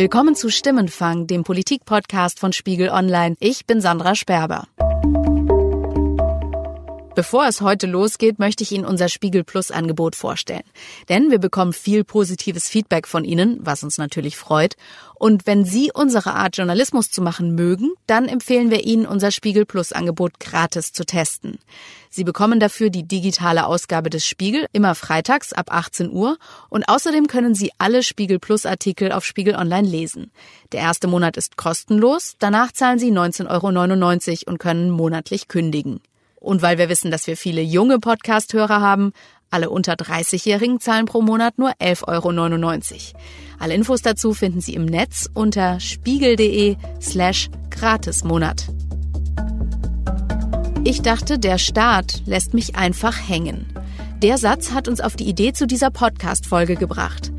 Willkommen zu Stimmenfang, dem Politik-Podcast von Spiegel Online. Ich bin Sandra Sperber. Bevor es heute losgeht, möchte ich Ihnen unser Spiegel Plus Angebot vorstellen. Denn wir bekommen viel positives Feedback von Ihnen, was uns natürlich freut. Und wenn Sie unsere Art Journalismus zu machen mögen, dann empfehlen wir Ihnen unser Spiegel Plus Angebot gratis zu testen. Sie bekommen dafür die digitale Ausgabe des Spiegel immer freitags ab 18 Uhr und außerdem können Sie alle Spiegel Plus Artikel auf Spiegel Online lesen. Der erste Monat ist kostenlos, danach zahlen Sie 19,99 Euro und können monatlich kündigen. Und weil wir wissen, dass wir viele junge Podcast-Hörer haben, alle unter 30-Jährigen zahlen pro Monat nur 11,99 Euro. Alle Infos dazu finden Sie im Netz unter spiegel.de slash gratismonat. Ich dachte, der Staat lässt mich einfach hängen. Der Satz hat uns auf die Idee zu dieser Podcast-Folge gebracht.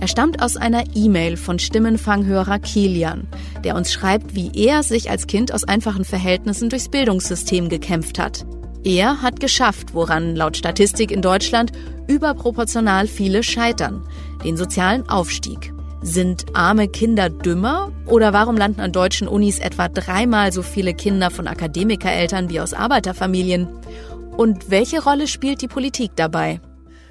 Er stammt aus einer E-Mail von Stimmenfanghörer Kilian, der uns schreibt, wie er sich als Kind aus einfachen Verhältnissen durchs Bildungssystem gekämpft hat. Er hat geschafft, woran laut Statistik in Deutschland überproportional viele scheitern, den sozialen Aufstieg. Sind arme Kinder dümmer oder warum landen an deutschen Unis etwa dreimal so viele Kinder von Akademikereltern wie aus Arbeiterfamilien? Und welche Rolle spielt die Politik dabei?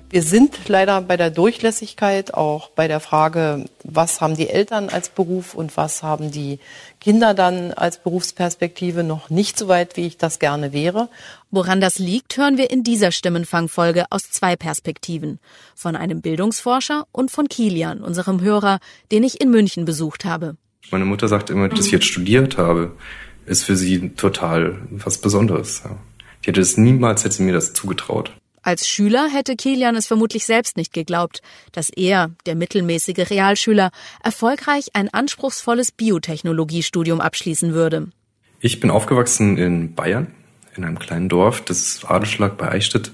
Wir sind leider bei der Durchlässigkeit auch bei der Frage, was haben die Eltern als Beruf und was haben die Kinder dann als Berufsperspektive noch nicht so weit, wie ich das gerne wäre. Woran das liegt, hören wir in dieser Stimmenfangfolge aus zwei Perspektiven. Von einem Bildungsforscher und von Kilian, unserem Hörer, den ich in München besucht habe. Meine Mutter sagt immer, dass ich jetzt studiert habe, ist für sie total was Besonderes. Die hätte es niemals, hätte sie mir das zugetraut. Als Schüler hätte Kilian es vermutlich selbst nicht geglaubt, dass er, der mittelmäßige Realschüler, erfolgreich ein anspruchsvolles Biotechnologiestudium abschließen würde. Ich bin aufgewachsen in Bayern, in einem kleinen Dorf, das ist Adelschlag bei Eichstätt.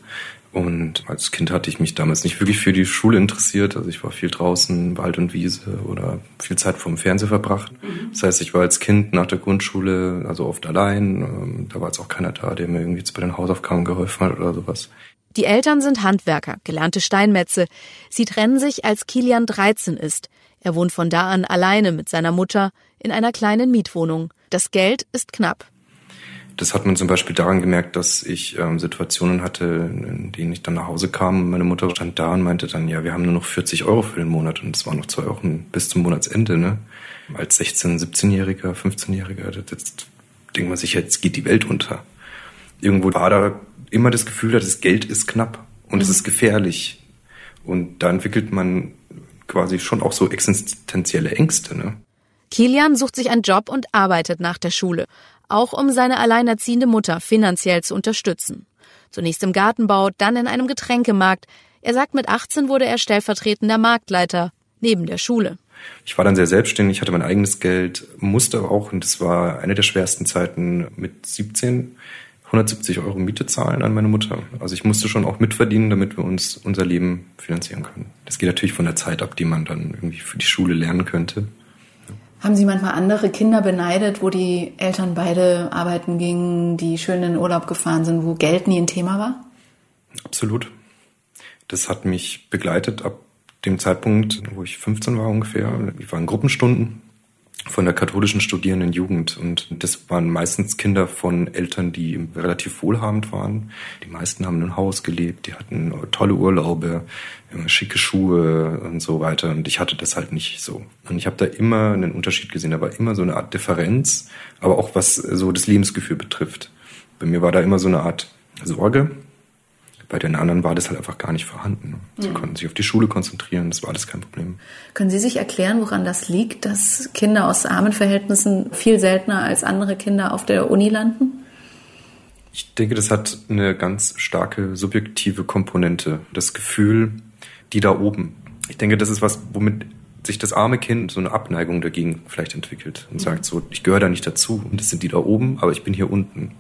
Und als Kind hatte ich mich damals nicht wirklich für die Schule interessiert. Also ich war viel draußen, Wald und Wiese oder viel Zeit vor dem Fernseher verbracht. Das heißt, ich war als Kind nach der Grundschule also oft allein. Ähm, da war jetzt auch keiner da, der mir irgendwie bei den Hausaufgaben geholfen hat oder sowas. Die Eltern sind Handwerker, gelernte Steinmetze. Sie trennen sich, als Kilian 13 ist. Er wohnt von da an alleine mit seiner Mutter in einer kleinen Mietwohnung. Das Geld ist knapp. Das hat man zum Beispiel daran gemerkt, dass ich ähm, Situationen hatte, in denen ich dann nach Hause kam. Meine Mutter stand da und meinte dann, ja, wir haben nur noch 40 Euro für den Monat und es waren noch zwei Wochen bis zum Monatsende. Ne? Als 16-, 17-Jähriger, 15-Jähriger, jetzt denkt man sich, jetzt geht die Welt unter. Irgendwo war da immer das Gefühl hat, das Geld ist knapp und es mhm. ist gefährlich. Und da entwickelt man quasi schon auch so existenzielle Ängste. Ne? Kilian sucht sich einen Job und arbeitet nach der Schule, auch um seine alleinerziehende Mutter finanziell zu unterstützen. Zunächst im Gartenbau, dann in einem Getränkemarkt. Er sagt, mit 18 wurde er stellvertretender Marktleiter neben der Schule. Ich war dann sehr selbstständig, hatte mein eigenes Geld, musste auch, und das war eine der schwersten Zeiten mit 17, 170 Euro Miete zahlen an meine Mutter. Also ich musste schon auch mitverdienen, damit wir uns unser Leben finanzieren können. Das geht natürlich von der Zeit ab, die man dann irgendwie für die Schule lernen könnte. Haben Sie manchmal andere Kinder beneidet, wo die Eltern beide arbeiten gingen, die schön in den Urlaub gefahren sind, wo Geld nie ein Thema war? Absolut. Das hat mich begleitet ab dem Zeitpunkt, wo ich 15 war ungefähr. Wir waren Gruppenstunden von der katholischen Studierendenjugend. Und das waren meistens Kinder von Eltern, die relativ wohlhabend waren. Die meisten haben in einem Haus gelebt, die hatten tolle Urlaube, schicke Schuhe und so weiter. Und ich hatte das halt nicht so. Und ich habe da immer einen Unterschied gesehen. Da war immer so eine Art Differenz, aber auch was so das Lebensgefühl betrifft. Bei mir war da immer so eine Art Sorge, bei den anderen war das halt einfach gar nicht vorhanden. Sie mhm. konnten sich auf die Schule konzentrieren, das war alles kein Problem. Können Sie sich erklären, woran das liegt, dass Kinder aus armen Verhältnissen viel seltener als andere Kinder auf der Uni landen? Ich denke, das hat eine ganz starke subjektive Komponente. Das Gefühl, die da oben. Ich denke, das ist was, womit sich das arme Kind so eine Abneigung dagegen vielleicht entwickelt und mhm. sagt so, ich gehöre da nicht dazu und das sind die da oben, aber ich bin hier unten.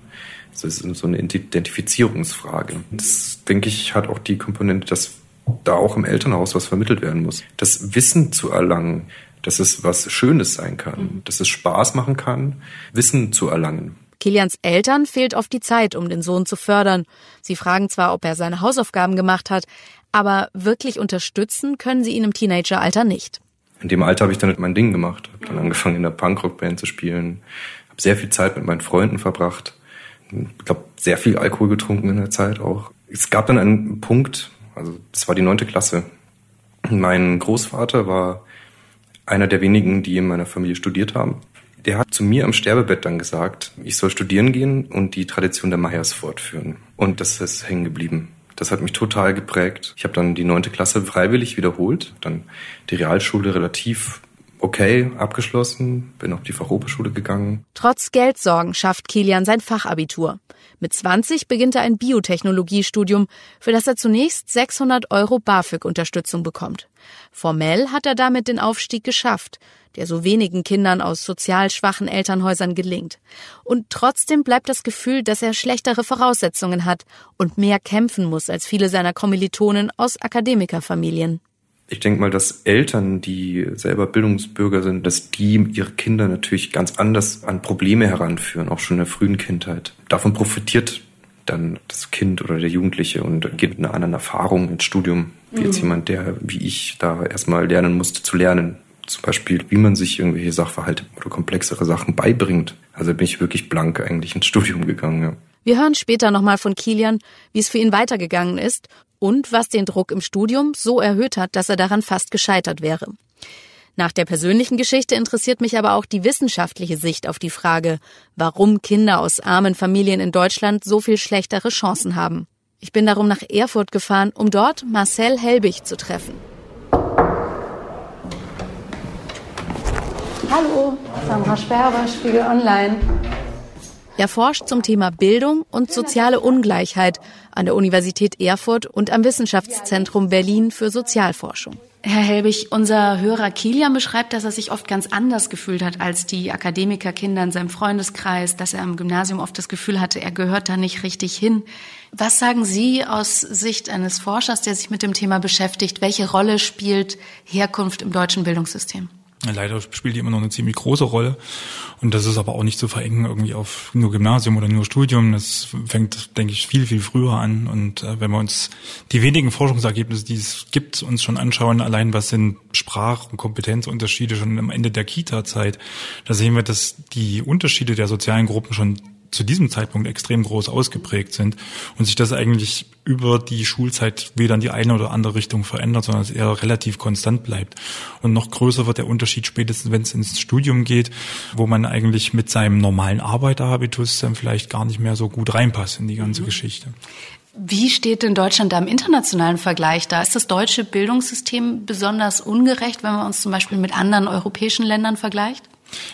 Das ist so eine Identifizierungsfrage. Das, denke ich, hat auch die Komponente, dass da auch im Elternhaus was vermittelt werden muss. Das Wissen zu erlangen, dass es was Schönes sein kann, mhm. dass es Spaß machen kann, Wissen zu erlangen. Kilians Eltern fehlt oft die Zeit, um den Sohn zu fördern. Sie fragen zwar, ob er seine Hausaufgaben gemacht hat, aber wirklich unterstützen können sie ihn im Teenageralter nicht. In dem Alter habe ich dann mein Ding gemacht, habe dann angefangen in der Punkrock-Band zu spielen, habe sehr viel Zeit mit meinen Freunden verbracht, ich glaube sehr viel Alkohol getrunken in der Zeit auch. Es gab dann einen Punkt, also das war die neunte Klasse. Mein Großvater war einer der wenigen, die in meiner Familie studiert haben. Der hat zu mir am Sterbebett dann gesagt, ich soll studieren gehen und die Tradition der Meyers fortführen. Und das ist hängen geblieben. Das hat mich total geprägt. Ich habe dann die neunte Klasse freiwillig wiederholt, dann die Realschule relativ okay abgeschlossen, bin auf die Fachhochschule gegangen. Trotz Geldsorgen schafft Kilian sein Fachabitur. Mit 20 beginnt er ein Biotechnologiestudium, für das er zunächst 600 Euro BAföG-Unterstützung bekommt. Formell hat er damit den Aufstieg geschafft, der so wenigen Kindern aus sozial schwachen Elternhäusern gelingt. Und trotzdem bleibt das Gefühl, dass er schlechtere Voraussetzungen hat und mehr kämpfen muss als viele seiner Kommilitonen aus Akademikerfamilien. Ich denke mal, dass Eltern, die selber Bildungsbürger sind, dass die ihre Kinder natürlich ganz anders an Probleme heranführen, auch schon in der frühen Kindheit. Davon profitiert dann das Kind oder der Jugendliche und geht mit einer anderen Erfahrung ins Studium, wie mhm. jetzt jemand, der, wie ich, da erstmal lernen musste zu lernen. Zum Beispiel, wie man sich irgendwelche Sachverhalte oder komplexere Sachen beibringt. Also bin ich wirklich blank eigentlich ins Studium gegangen. Ja. Wir hören später nochmal von Kilian, wie es für ihn weitergegangen ist und was den Druck im Studium so erhöht hat, dass er daran fast gescheitert wäre. Nach der persönlichen Geschichte interessiert mich aber auch die wissenschaftliche Sicht auf die Frage, warum Kinder aus armen Familien in Deutschland so viel schlechtere Chancen haben. Ich bin darum nach Erfurt gefahren, um dort Marcel Helbig zu treffen. Hallo, Sandra Sperber, Spiegel Online. Er forscht zum Thema Bildung und soziale Ungleichheit an der Universität Erfurt und am Wissenschaftszentrum Berlin für Sozialforschung. Herr Helbig, unser Hörer Kilian beschreibt, dass er sich oft ganz anders gefühlt hat als die Akademikerkinder in seinem Freundeskreis, dass er am Gymnasium oft das Gefühl hatte, er gehört da nicht richtig hin. Was sagen Sie aus Sicht eines Forschers, der sich mit dem Thema beschäftigt? Welche Rolle spielt Herkunft im deutschen Bildungssystem? Leider spielt die immer noch eine ziemlich große Rolle. Und das ist aber auch nicht zu verengen irgendwie auf nur Gymnasium oder nur Studium. Das fängt, denke ich, viel, viel früher an. Und äh, wenn wir uns die wenigen Forschungsergebnisse, die es gibt, uns schon anschauen, allein was sind Sprach- und Kompetenzunterschiede schon am Ende der Kita-Zeit, da sehen wir, dass die Unterschiede der sozialen Gruppen schon zu diesem Zeitpunkt extrem groß ausgeprägt sind und sich das eigentlich über die Schulzeit weder in die eine oder andere Richtung verändert, sondern es eher relativ konstant bleibt. Und noch größer wird der Unterschied spätestens, wenn es ins Studium geht, wo man eigentlich mit seinem normalen Arbeiterhabitus dann vielleicht gar nicht mehr so gut reinpasst in die ganze mhm. Geschichte. Wie steht denn Deutschland da im internationalen Vergleich da? Ist das deutsche Bildungssystem besonders ungerecht, wenn man uns zum Beispiel mit anderen europäischen Ländern vergleicht?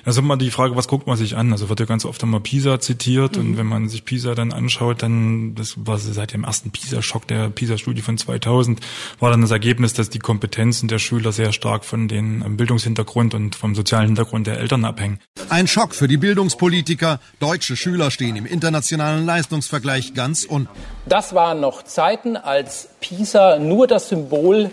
Das ist immer die Frage, was guckt man sich an? Also wird ja ganz oft einmal Pisa zitiert mhm. und wenn man sich Pisa dann anschaut, dann, das war seit dem ersten Pisa-Schock der Pisa-Studie von 2000, war dann das Ergebnis, dass die Kompetenzen der Schüler sehr stark von den ähm, Bildungshintergrund und vom sozialen Hintergrund der Eltern abhängen. Ein Schock für die Bildungspolitiker. Deutsche Schüler stehen im internationalen Leistungsvergleich ganz unten. Das waren noch Zeiten, als Pisa nur das Symbol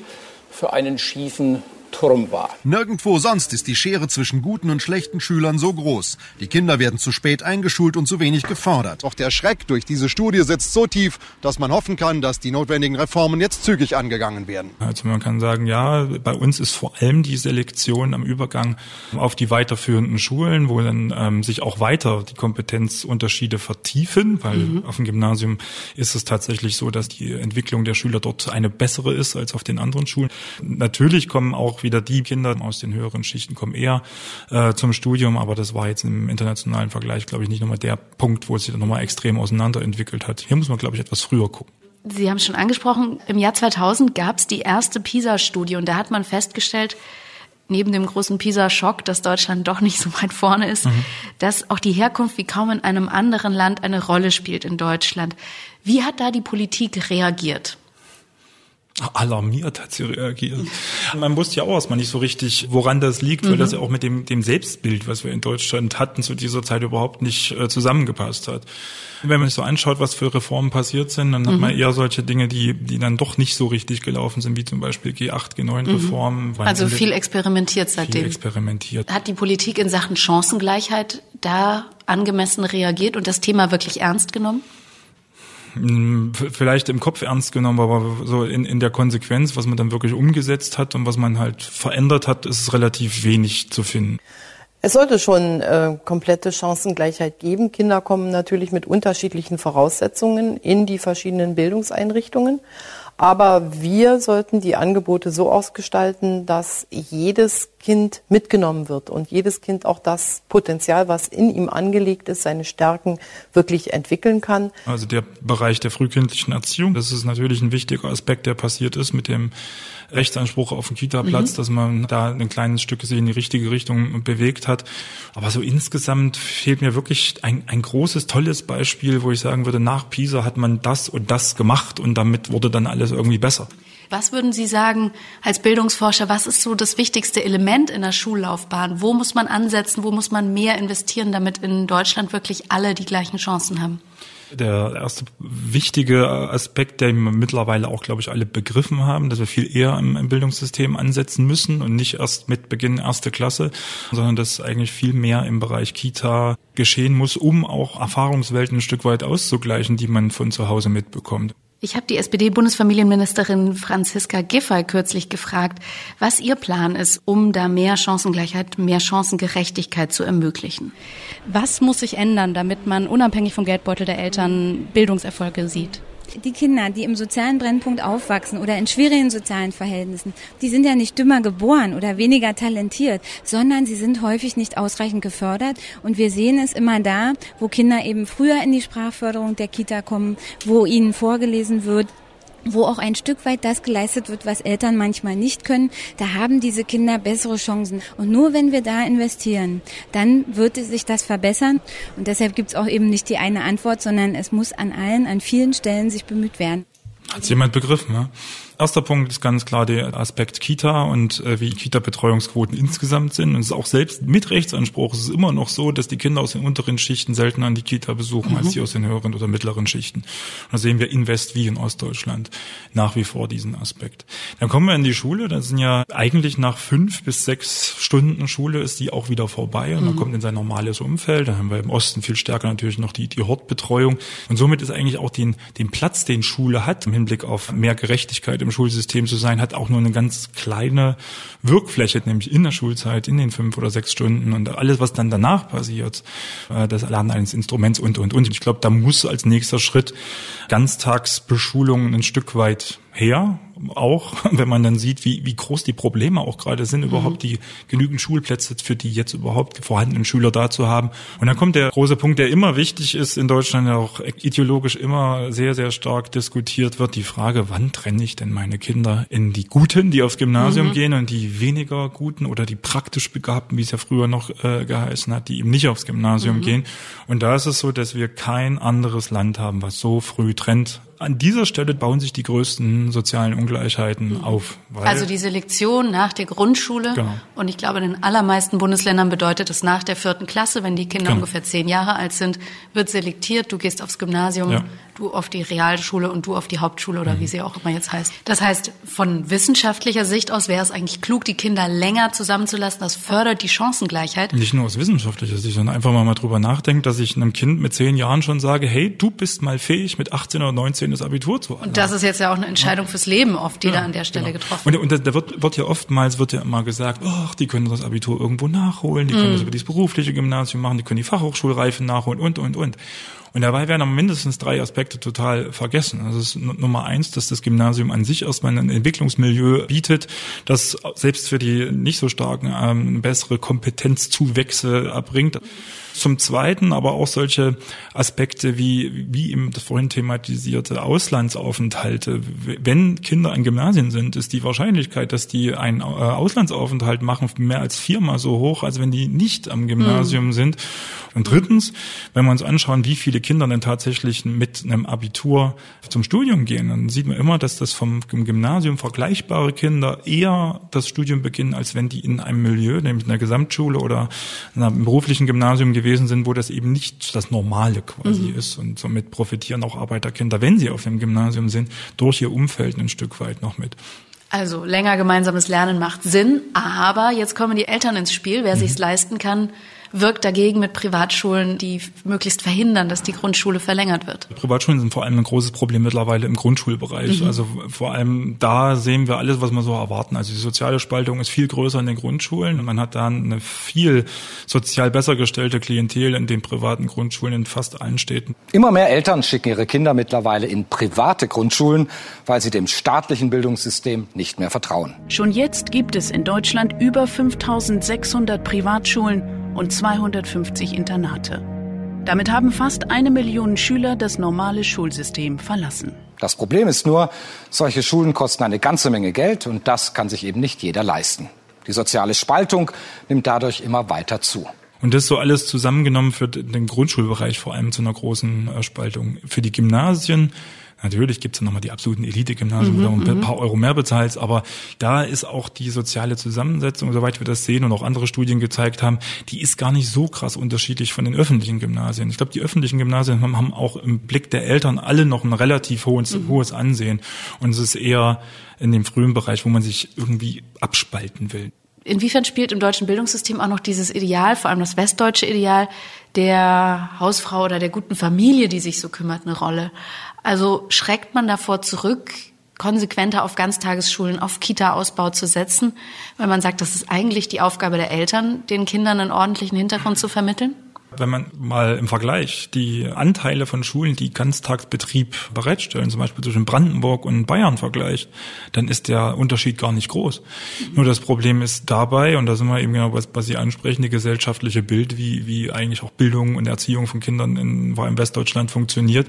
für einen schiefen Turm war. Nirgendwo sonst ist die Schere zwischen guten und schlechten Schülern so groß. Die Kinder werden zu spät eingeschult und zu wenig gefordert. Doch der Schreck durch diese Studie sitzt so tief, dass man hoffen kann, dass die notwendigen Reformen jetzt zügig angegangen werden. Also man kann sagen, ja, bei uns ist vor allem die Selektion am Übergang auf die weiterführenden Schulen, wo dann ähm, sich auch weiter die Kompetenzunterschiede vertiefen, weil mhm. auf dem Gymnasium ist es tatsächlich so, dass die Entwicklung der Schüler dort eine bessere ist als auf den anderen Schulen. Natürlich kommen auch wieder die Kinder aus den höheren Schichten kommen eher äh, zum Studium, aber das war jetzt im internationalen Vergleich, glaube ich, nicht nochmal der Punkt, wo es sich dann nochmal extrem auseinanderentwickelt hat. Hier muss man, glaube ich, etwas früher gucken. Sie haben schon angesprochen, im Jahr 2000 gab es die erste PISA-Studie und da hat man festgestellt, neben dem großen PISA-Schock, dass Deutschland doch nicht so weit vorne ist, mhm. dass auch die Herkunft wie kaum in einem anderen Land eine Rolle spielt in Deutschland. Wie hat da die Politik reagiert? Alarmiert hat sie reagiert. Man wusste ja auch erstmal nicht so richtig, woran das liegt, weil mhm. das ja auch mit dem, dem Selbstbild, was wir in Deutschland hatten, zu dieser Zeit überhaupt nicht äh, zusammengepasst hat. Wenn man sich so anschaut, was für Reformen passiert sind, dann mhm. hat man eher solche Dinge, die, die dann doch nicht so richtig gelaufen sind, wie zum Beispiel G8, G9-Reformen. Mhm. Also viel experimentiert seitdem. Viel experimentiert. Hat die Politik in Sachen Chancengleichheit da angemessen reagiert und das Thema wirklich ernst genommen? Vielleicht im Kopf ernst genommen, aber so in, in der Konsequenz, was man dann wirklich umgesetzt hat und was man halt verändert hat, ist relativ wenig zu finden. Es sollte schon äh, komplette Chancengleichheit geben. Kinder kommen natürlich mit unterschiedlichen Voraussetzungen in die verschiedenen Bildungseinrichtungen. Aber wir sollten die Angebote so ausgestalten, dass jedes Kind mitgenommen wird und jedes Kind auch das Potenzial, was in ihm angelegt ist, seine Stärken wirklich entwickeln kann. Also der Bereich der frühkindlichen Erziehung, das ist natürlich ein wichtiger Aspekt, der passiert ist mit dem Rechtsanspruch auf den Kita-Platz, mhm. dass man da ein kleines Stück gesehen in die richtige Richtung bewegt hat. Aber so insgesamt fehlt mir wirklich ein, ein großes, tolles Beispiel, wo ich sagen würde, nach Pisa hat man das und das gemacht und damit wurde dann alles irgendwie besser. Was würden Sie sagen als Bildungsforscher, was ist so das wichtigste Element in der Schullaufbahn? Wo muss man ansetzen, wo muss man mehr investieren, damit in Deutschland wirklich alle die gleichen Chancen haben? Der erste wichtige Aspekt, den wir mittlerweile auch, glaube ich, alle begriffen haben, dass wir viel eher im, Bildungssystem ansetzen müssen und nicht erst mit Beginn erste Klasse, sondern dass eigentlich viel mehr im Bereich Kita geschehen muss, um auch Erfahrungswelten ein Stück weit auszugleichen, die man von zu Hause mitbekommt. Ich habe die SPD-Bundesfamilienministerin Franziska Giffey kürzlich gefragt, was ihr Plan ist, um da mehr Chancengleichheit, mehr Chancengerechtigkeit zu ermöglichen. Was muss sich ändern, damit man unabhängig vom Geldbeutel der Eltern Bildungserfolge sieht? Die Kinder, die im sozialen Brennpunkt aufwachsen oder in schwierigen sozialen Verhältnissen, die sind ja nicht dümmer geboren oder weniger talentiert, sondern sie sind häufig nicht ausreichend gefördert. Und wir sehen es immer da, wo Kinder eben früher in die Sprachförderung der Kita kommen, wo ihnen vorgelesen wird, wo auch ein Stück weit das geleistet wird, was Eltern manchmal nicht können, da haben diese Kinder bessere Chancen. Und nur wenn wir da investieren, dann wird sich das verbessern. Und deshalb gibt es auch eben nicht die eine Antwort, sondern es muss an allen, an vielen Stellen sich bemüht werden. Hat jemand begriffen, ne? Erster Punkt ist ganz klar der Aspekt Kita und äh, wie Kita-Betreuungsquoten insgesamt sind. Und es ist auch selbst mit Rechtsanspruch es ist immer noch so, dass die Kinder aus den unteren Schichten seltener an die Kita besuchen mhm. als die aus den höheren oder mittleren Schichten. Und da sehen wir in West wie in Ostdeutschland nach wie vor diesen Aspekt. Dann kommen wir in die Schule. Da sind ja eigentlich nach fünf bis sechs Stunden Schule ist die auch wieder vorbei und mhm. man kommt in sein normales Umfeld. Da haben wir im Osten viel stärker natürlich noch die, die Hortbetreuung. Und somit ist eigentlich auch den, den Platz, den Schule hat, im Hinblick auf mehr Gerechtigkeit im Schulsystem zu sein, hat auch nur eine ganz kleine Wirkfläche, nämlich in der Schulzeit, in den fünf oder sechs Stunden und alles, was dann danach passiert, äh, das Erlernen eines Instruments und, und, und. Ich glaube, da muss als nächster Schritt Ganztagsbeschulung ein Stück weit her, auch wenn man dann sieht, wie, wie groß die Probleme auch gerade sind, überhaupt mhm. die genügend Schulplätze für die jetzt überhaupt vorhandenen Schüler da zu haben. Und dann kommt der große Punkt, der immer wichtig ist in Deutschland, der auch ideologisch immer sehr, sehr stark diskutiert wird, die Frage, wann trenne ich denn meine Kinder in die Guten, die aufs Gymnasium mhm. gehen und die weniger Guten oder die praktisch Begabten, wie es ja früher noch äh, geheißen hat, die eben nicht aufs Gymnasium mhm. gehen. Und da ist es so, dass wir kein anderes Land haben, was so früh trennt an dieser Stelle bauen sich die größten sozialen Ungleichheiten mhm. auf. also die Selektion nach der Grundschule. Genau. Und ich glaube, in den allermeisten Bundesländern bedeutet es nach der vierten Klasse, wenn die Kinder genau. ungefähr zehn Jahre alt sind, wird selektiert, du gehst aufs Gymnasium, ja du auf die Realschule und du auf die Hauptschule oder mhm. wie sie auch immer jetzt heißt. Das heißt, von wissenschaftlicher Sicht aus wäre es eigentlich klug, die Kinder länger zusammenzulassen. Das fördert die Chancengleichheit. Nicht nur aus wissenschaftlicher Sicht, sondern einfach mal, mal drüber nachdenken, dass ich einem Kind mit zehn Jahren schon sage, hey, du bist mal fähig, mit 18 oder 19 das Abitur zu erlangen. Und das ist jetzt ja auch eine Entscheidung fürs Leben oft, die ja, da an der Stelle genau. getroffen wird. Und, und da wird, wird ja oftmals wird ja immer gesagt, ach, die können das Abitur irgendwo nachholen, die können mhm. das über dieses berufliche Gymnasium machen, die können die Fachhochschulreife nachholen und, und, und. Und dabei werden aber mindestens drei Aspekte total vergessen. Also ist Nummer eins, dass das Gymnasium an sich erstmal ein Entwicklungsmilieu bietet, das selbst für die nicht so starken ähm, bessere Kompetenzzuwächse erbringt. Zum Zweiten aber auch solche Aspekte wie, wie eben das vorhin thematisierte Auslandsaufenthalte. Wenn Kinder an Gymnasien sind, ist die Wahrscheinlichkeit, dass die einen äh, Auslandsaufenthalt machen, mehr als viermal so hoch, als wenn die nicht am Gymnasium mhm. sind. Und drittens, wenn wir uns anschauen, wie viele Kinder denn tatsächlich mit einem Abitur zum Studium gehen, dann sieht man immer, dass das vom Gymnasium vergleichbare Kinder eher das Studium beginnen, als wenn die in einem Milieu, nämlich in der Gesamtschule oder einem beruflichen Gymnasium gewesen sind, wo das eben nicht das Normale quasi mhm. ist. Und somit profitieren auch Arbeiterkinder, wenn sie auf dem Gymnasium sind, durch ihr Umfeld ein Stück weit noch mit. Also länger gemeinsames Lernen macht Sinn, aber jetzt kommen die Eltern ins Spiel. Wer mhm. sich's leisten kann, wirkt dagegen mit Privatschulen, die möglichst verhindern, dass die Grundschule verlängert wird. Privatschulen sind vor allem ein großes Problem mittlerweile im Grundschulbereich. Mhm. Also vor allem da sehen wir alles, was wir so erwarten. Also die soziale Spaltung ist viel größer in den Grundschulen. Man hat da eine viel sozial besser gestellte Klientel in den privaten Grundschulen in fast allen Städten. Immer mehr Eltern schicken ihre Kinder mittlerweile in private Grundschulen, weil sie dem staatlichen Bildungssystem nicht mehr vertrauen. Schon jetzt gibt es in Deutschland über 5600 Privatschulen und 250 Internate. Damit haben fast eine Million Schüler das normale Schulsystem verlassen. Das Problem ist nur, solche Schulen kosten eine ganze Menge Geld und das kann sich eben nicht jeder leisten. Die soziale Spaltung nimmt dadurch immer weiter zu. Und das so alles zusammengenommen für den Grundschulbereich vor allem zu einer großen äh, Spaltung. Für die Gymnasien Natürlich gibt's dann nochmal die absoluten Elite-Gymnasien, wo du ein paar Euro mehr bezahlst, aber da ist auch die soziale Zusammensetzung, soweit wir das sehen und auch andere Studien gezeigt haben, die ist gar nicht so krass unterschiedlich von den öffentlichen Gymnasien. Ich glaube, die öffentlichen Gymnasien haben auch im Blick der Eltern alle noch ein relativ hohes, mhm. hohes Ansehen. Und es ist eher in dem frühen Bereich, wo man sich irgendwie abspalten will. Inwiefern spielt im deutschen Bildungssystem auch noch dieses Ideal, vor allem das westdeutsche Ideal, der Hausfrau oder der guten Familie, die sich so kümmert, eine Rolle? Also schreckt man davor zurück, konsequenter auf Ganztagesschulen, auf Kita-Ausbau zu setzen, weil man sagt, das ist eigentlich die Aufgabe der Eltern, den Kindern einen ordentlichen Hintergrund zu vermitteln? Wenn man mal im Vergleich die Anteile von Schulen, die Ganztagsbetrieb bereitstellen, zum Beispiel zwischen Brandenburg und Bayern vergleicht, dann ist der Unterschied gar nicht groß. Nur das Problem ist dabei, und da sind wir eben genau, was, was Sie ansprechen, die gesellschaftliche Bild, wie, wie eigentlich auch Bildung und Erziehung von Kindern in, vor allem Westdeutschland funktioniert.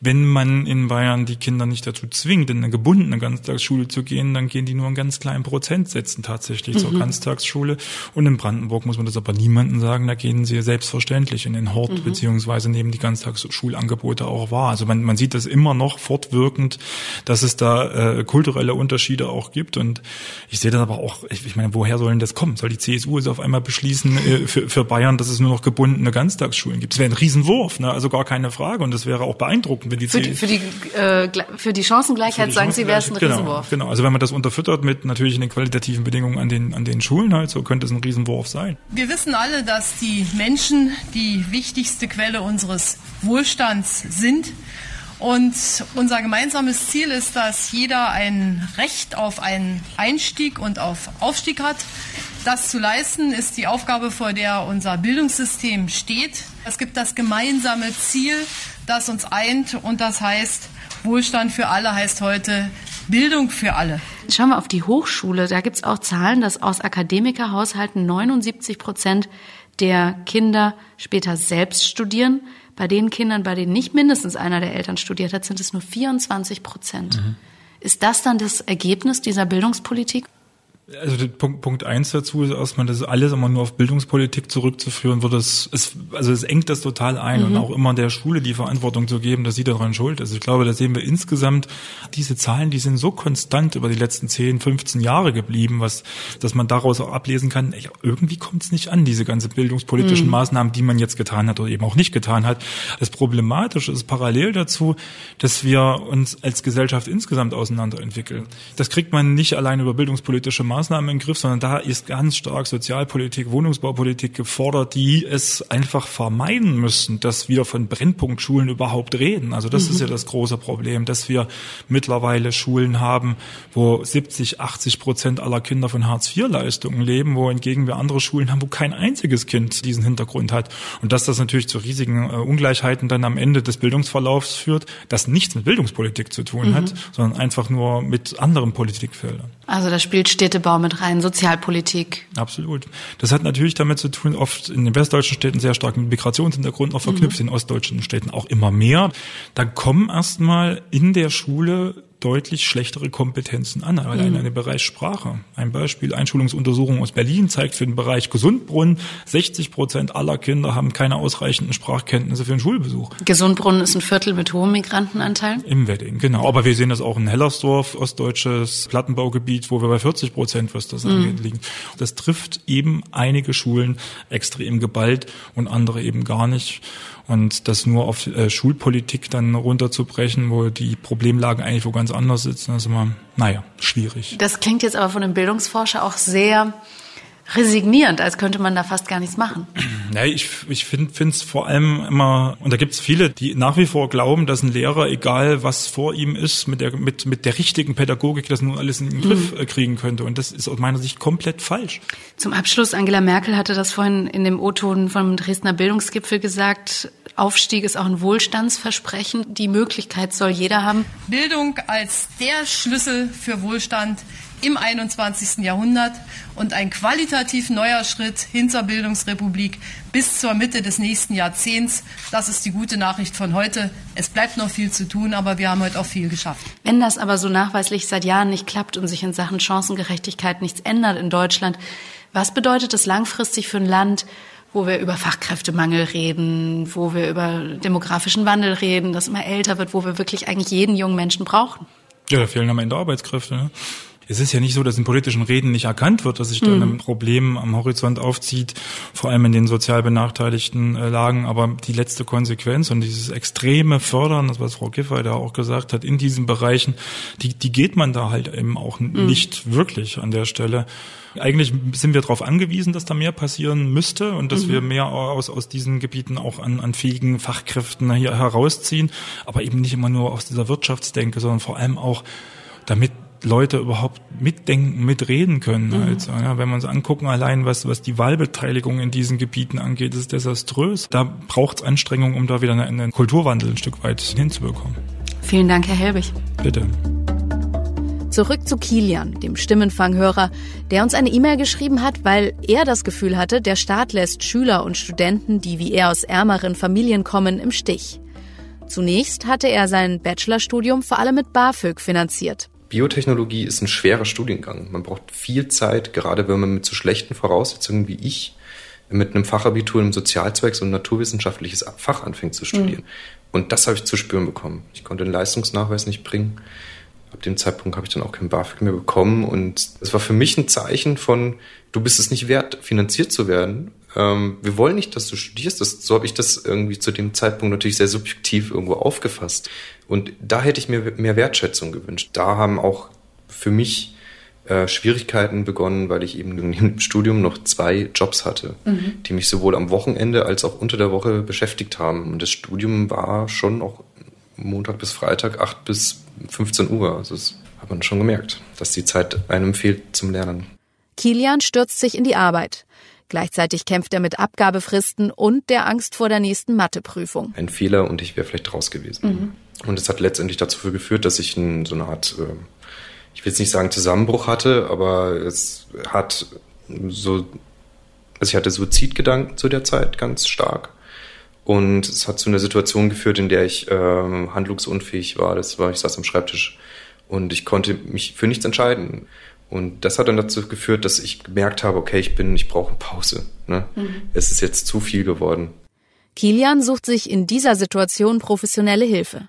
Wenn man in Bayern die Kinder nicht dazu zwingt, in eine gebundene Ganztagsschule zu gehen, dann gehen die nur einen ganz kleinen Prozentsätzen tatsächlich mhm. zur Ganztagsschule. Und in Brandenburg muss man das aber niemandem sagen, da gehen sie selbstverständlich selbstverständlich in den Hort mhm. beziehungsweise nehmen die Ganztagsschulangebote auch wahr. Also man, man sieht das immer noch fortwirkend, dass es da äh, kulturelle Unterschiede auch gibt. Und ich sehe das aber auch, ich, ich meine, woher sollen das kommen? Soll die CSU es auf einmal beschließen äh, für, für Bayern, dass es nur noch gebundene Ganztagsschulen gibt? Das wäre ein Riesenwurf, ne? also gar keine Frage. Und das wäre auch beeindruckend, wenn die für die, für die, äh, für die Chancengleichheit für die sagen Sie, wäre es ein genau, Riesenwurf. Genau, also wenn man das unterfüttert mit natürlich den qualitativen Bedingungen an den, an den Schulen halt, so könnte es ein Riesenwurf sein. Wir wissen alle, dass die Menschen, die wichtigste Quelle unseres Wohlstands sind. Und unser gemeinsames Ziel ist, dass jeder ein Recht auf einen Einstieg und auf Aufstieg hat. Das zu leisten ist die Aufgabe, vor der unser Bildungssystem steht. Es gibt das gemeinsame Ziel, das uns eint und das heißt, Wohlstand für alle heißt heute Bildung für alle. Schauen wir auf die Hochschule. Da gibt es auch Zahlen, dass aus Akademikerhaushalten 79 Prozent der Kinder später selbst studieren. Bei den Kindern, bei denen nicht mindestens einer der Eltern studiert hat, sind es nur 24 Prozent. Mhm. Ist das dann das Ergebnis dieser Bildungspolitik? Also Punkt, Punkt eins dazu ist erstmal, das ist alles immer nur auf Bildungspolitik zurückzuführen, wird es, es also es engt das total ein mhm. und auch immer der Schule die Verantwortung zu geben, dass sie daran schuld ist. Ich glaube, da sehen wir insgesamt diese Zahlen, die sind so konstant über die letzten 10, 15 Jahre geblieben, was, dass man daraus auch ablesen kann, ey, irgendwie kommt es nicht an, diese ganze bildungspolitischen mhm. Maßnahmen, die man jetzt getan hat oder eben auch nicht getan hat. Das Problematische ist parallel dazu, dass wir uns als Gesellschaft insgesamt auseinanderentwickeln. Das kriegt man nicht allein über bildungspolitische Maßnahmen im Griff, sondern da ist ganz stark Sozialpolitik, Wohnungsbaupolitik gefordert, die es einfach vermeiden müssen, dass wir von Brennpunktschulen überhaupt reden. Also das mhm. ist ja das große Problem, dass wir mittlerweile Schulen haben, wo 70, 80 Prozent aller Kinder von Hartz-IV-Leistungen leben, wohingegen wir andere Schulen haben, wo kein einziges Kind diesen Hintergrund hat. Und dass das natürlich zu riesigen äh, Ungleichheiten dann am Ende des Bildungsverlaufs führt, das nichts mit Bildungspolitik zu tun mhm. hat, sondern einfach nur mit anderen Politikfeldern. Also da spielt Städtebau mit rein, Sozialpolitik. Absolut. Das hat natürlich damit zu tun, oft in den westdeutschen Städten sehr stark mit Migrationshintergrund noch verknüpft, mhm. in ostdeutschen Städten auch immer mehr. Da kommen erstmal in der Schule deutlich schlechtere Kompetenzen an, allein mhm. in dem Bereich Sprache. Ein Beispiel, Einschulungsuntersuchung aus Berlin zeigt für den Bereich Gesundbrunnen, 60 Prozent aller Kinder haben keine ausreichenden Sprachkenntnisse für den Schulbesuch. Gesundbrunnen ist ein Viertel mit hohem Migrantenanteil? Im Wedding, genau. Aber wir sehen das auch in Hellersdorf, ostdeutsches Plattenbaugebiet, wo wir bei 40 Prozent, was das mhm. angeht, liegen. Das trifft eben einige Schulen extrem geballt und andere eben gar nicht. Und das nur auf äh, Schulpolitik dann runterzubrechen, wo die Problemlagen eigentlich wo ganz anders sitzen, ist immer, naja, schwierig. Das klingt jetzt aber von einem Bildungsforscher auch sehr resignierend, als könnte man da fast gar nichts machen. Ja, ich, ich finde es vor allem immer, und da gibt es viele, die nach wie vor glauben, dass ein Lehrer, egal was vor ihm ist, mit der, mit, mit der richtigen Pädagogik das nun alles in den Griff mhm. kriegen könnte. Und das ist aus meiner Sicht komplett falsch. Zum Abschluss, Angela Merkel hatte das vorhin in dem O-Ton vom Dresdner Bildungsgipfel gesagt, Aufstieg ist auch ein Wohlstandsversprechen. Die Möglichkeit soll jeder haben. Bildung als der Schlüssel für Wohlstand im 21. Jahrhundert und ein qualitativ neuer Schritt hin zur Bildungsrepublik bis zur Mitte des nächsten Jahrzehnts. Das ist die gute Nachricht von heute. Es bleibt noch viel zu tun, aber wir haben heute auch viel geschafft. Wenn das aber so nachweislich seit Jahren nicht klappt und sich in Sachen Chancengerechtigkeit nichts ändert in Deutschland, was bedeutet das langfristig für ein Land, wo wir über Fachkräftemangel reden, wo wir über demografischen Wandel reden, das immer älter wird, wo wir wirklich eigentlich jeden jungen Menschen brauchen? Ja, da fehlen am Ende Arbeitskräfte. Ne? Es ist ja nicht so, dass in politischen Reden nicht erkannt wird, dass sich da mhm. ein Problem am Horizont aufzieht, vor allem in den sozial benachteiligten äh, Lagen. Aber die letzte Konsequenz und dieses extreme Fördern, das was Frau Giffey da auch gesagt hat, in diesen Bereichen, die, die geht man da halt eben auch mhm. nicht wirklich an der Stelle. Eigentlich sind wir darauf angewiesen, dass da mehr passieren müsste und dass mhm. wir mehr aus, aus diesen Gebieten auch an, an fähigen Fachkräften hier herausziehen, aber eben nicht immer nur aus dieser Wirtschaftsdenke, sondern vor allem auch damit Leute überhaupt mitdenken, mitreden können. Mhm. Also, ja, wenn wir uns angucken, allein was, was die Wahlbeteiligung in diesen Gebieten angeht, ist desaströs. Da braucht es Anstrengungen, um da wieder einen, einen Kulturwandel ein Stück weit hinzubekommen. Vielen Dank, Herr Helbig. Bitte. Zurück zu Kilian, dem Stimmenfanghörer, der uns eine E-Mail geschrieben hat, weil er das Gefühl hatte, der Staat lässt Schüler und Studenten, die wie er aus ärmeren Familien kommen, im Stich. Zunächst hatte er sein Bachelorstudium vor allem mit BAföG finanziert. Biotechnologie ist ein schwerer Studiengang. Man braucht viel Zeit, gerade wenn man mit so schlechten Voraussetzungen wie ich mit einem Fachabitur im Sozialzwecks- und naturwissenschaftliches Fach anfängt zu studieren. Mhm. Und das habe ich zu spüren bekommen. Ich konnte den Leistungsnachweis nicht bringen. Ab dem Zeitpunkt habe ich dann auch kein BAföG mehr bekommen. Und es war für mich ein Zeichen von, du bist es nicht wert, finanziert zu werden. Ähm, wir wollen nicht, dass du studierst. Das, so habe ich das irgendwie zu dem Zeitpunkt natürlich sehr subjektiv irgendwo aufgefasst. Und da hätte ich mir mehr Wertschätzung gewünscht. Da haben auch für mich äh, Schwierigkeiten begonnen, weil ich eben im Studium noch zwei Jobs hatte, mhm. die mich sowohl am Wochenende als auch unter der Woche beschäftigt haben. Und das Studium war schon auch Montag bis Freitag, 8 bis 15 Uhr. Also das hat man schon gemerkt, dass die Zeit einem fehlt zum Lernen. Kilian stürzt sich in die Arbeit. Gleichzeitig kämpft er mit Abgabefristen und der Angst vor der nächsten Matheprüfung. Ein Fehler und ich wäre vielleicht raus gewesen. Mhm. Und es hat letztendlich dazu geführt, dass ich ein, so eine Art, äh, ich will jetzt nicht sagen Zusammenbruch hatte, aber es hat so, also ich hatte Suizidgedanken zu der Zeit ganz stark. Und es hat zu einer Situation geführt, in der ich äh, handlungsunfähig war. Das war, ich saß am Schreibtisch und ich konnte mich für nichts entscheiden. Und das hat dann dazu geführt, dass ich gemerkt habe, okay, ich bin, ich brauche eine Pause. Ne? Mhm. Es ist jetzt zu viel geworden. Kilian sucht sich in dieser Situation professionelle Hilfe.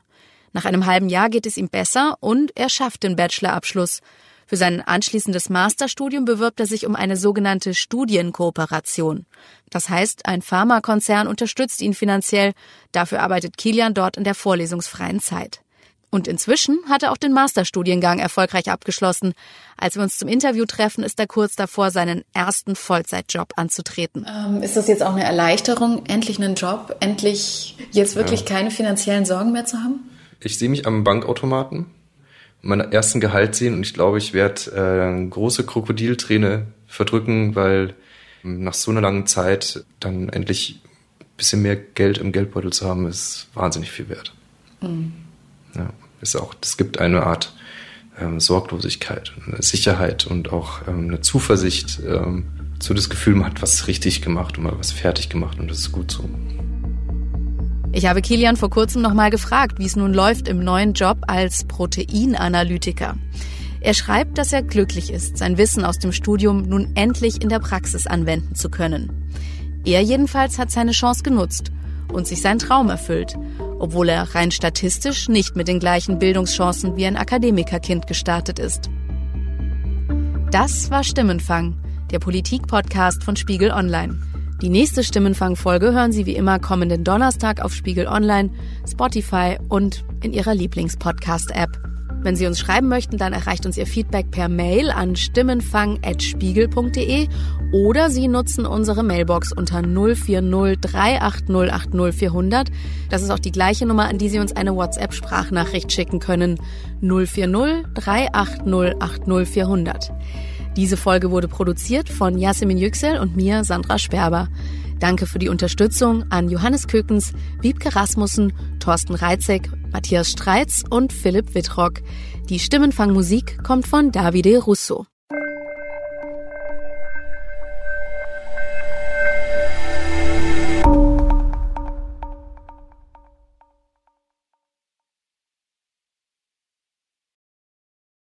Nach einem halben Jahr geht es ihm besser und er schafft den Bachelorabschluss. Für sein anschließendes Masterstudium bewirbt er sich um eine sogenannte Studienkooperation. Das heißt, ein Pharmakonzern unterstützt ihn finanziell. Dafür arbeitet Kilian dort in der vorlesungsfreien Zeit. Und inzwischen hat er auch den Masterstudiengang erfolgreich abgeschlossen. Als wir uns zum Interview treffen, ist er kurz davor, seinen ersten Vollzeitjob anzutreten. Ähm, ist das jetzt auch eine Erleichterung, endlich einen Job, endlich jetzt wirklich ja. keine finanziellen Sorgen mehr zu haben? Ich sehe mich am Bankautomaten, meinen ersten Gehalt sehen und ich glaube, ich werde äh, große Krokodilträne verdrücken, weil nach so einer langen Zeit dann endlich ein bisschen mehr Geld im Geldbeutel zu haben, ist wahnsinnig viel wert. Mhm. Ja, ist auch, es gibt eine Art ähm, Sorglosigkeit, eine Sicherheit und auch ähm, eine Zuversicht, ähm, so das Gefühl, man hat was richtig gemacht und mal was fertig gemacht und das ist gut so. Ich habe Kilian vor kurzem nochmal gefragt, wie es nun läuft im neuen Job als Proteinanalytiker. Er schreibt, dass er glücklich ist, sein Wissen aus dem Studium nun endlich in der Praxis anwenden zu können. Er jedenfalls hat seine Chance genutzt und sich seinen Traum erfüllt, obwohl er rein statistisch nicht mit den gleichen Bildungschancen wie ein Akademikerkind gestartet ist. Das war Stimmenfang, der Politik-Podcast von Spiegel Online. Die nächste Stimmenfang-Folge hören Sie wie immer kommenden Donnerstag auf Spiegel Online, Spotify und in Ihrer Lieblingspodcast-App. Wenn Sie uns schreiben möchten, dann erreicht uns Ihr Feedback per Mail an stimmenfang.spiegel.de oder Sie nutzen unsere Mailbox unter 040 380 80400. Das ist auch die gleiche Nummer, an die Sie uns eine WhatsApp-Sprachnachricht schicken können. 040 380 80400. Diese Folge wurde produziert von Yasemin Yüksel und mir, Sandra Sperber. Danke für die Unterstützung an Johannes Kökens, Wiebke Rasmussen, Thorsten Reitzek, Matthias Streitz und Philipp Wittrock. Die Stimmenfangmusik kommt von Davide Russo.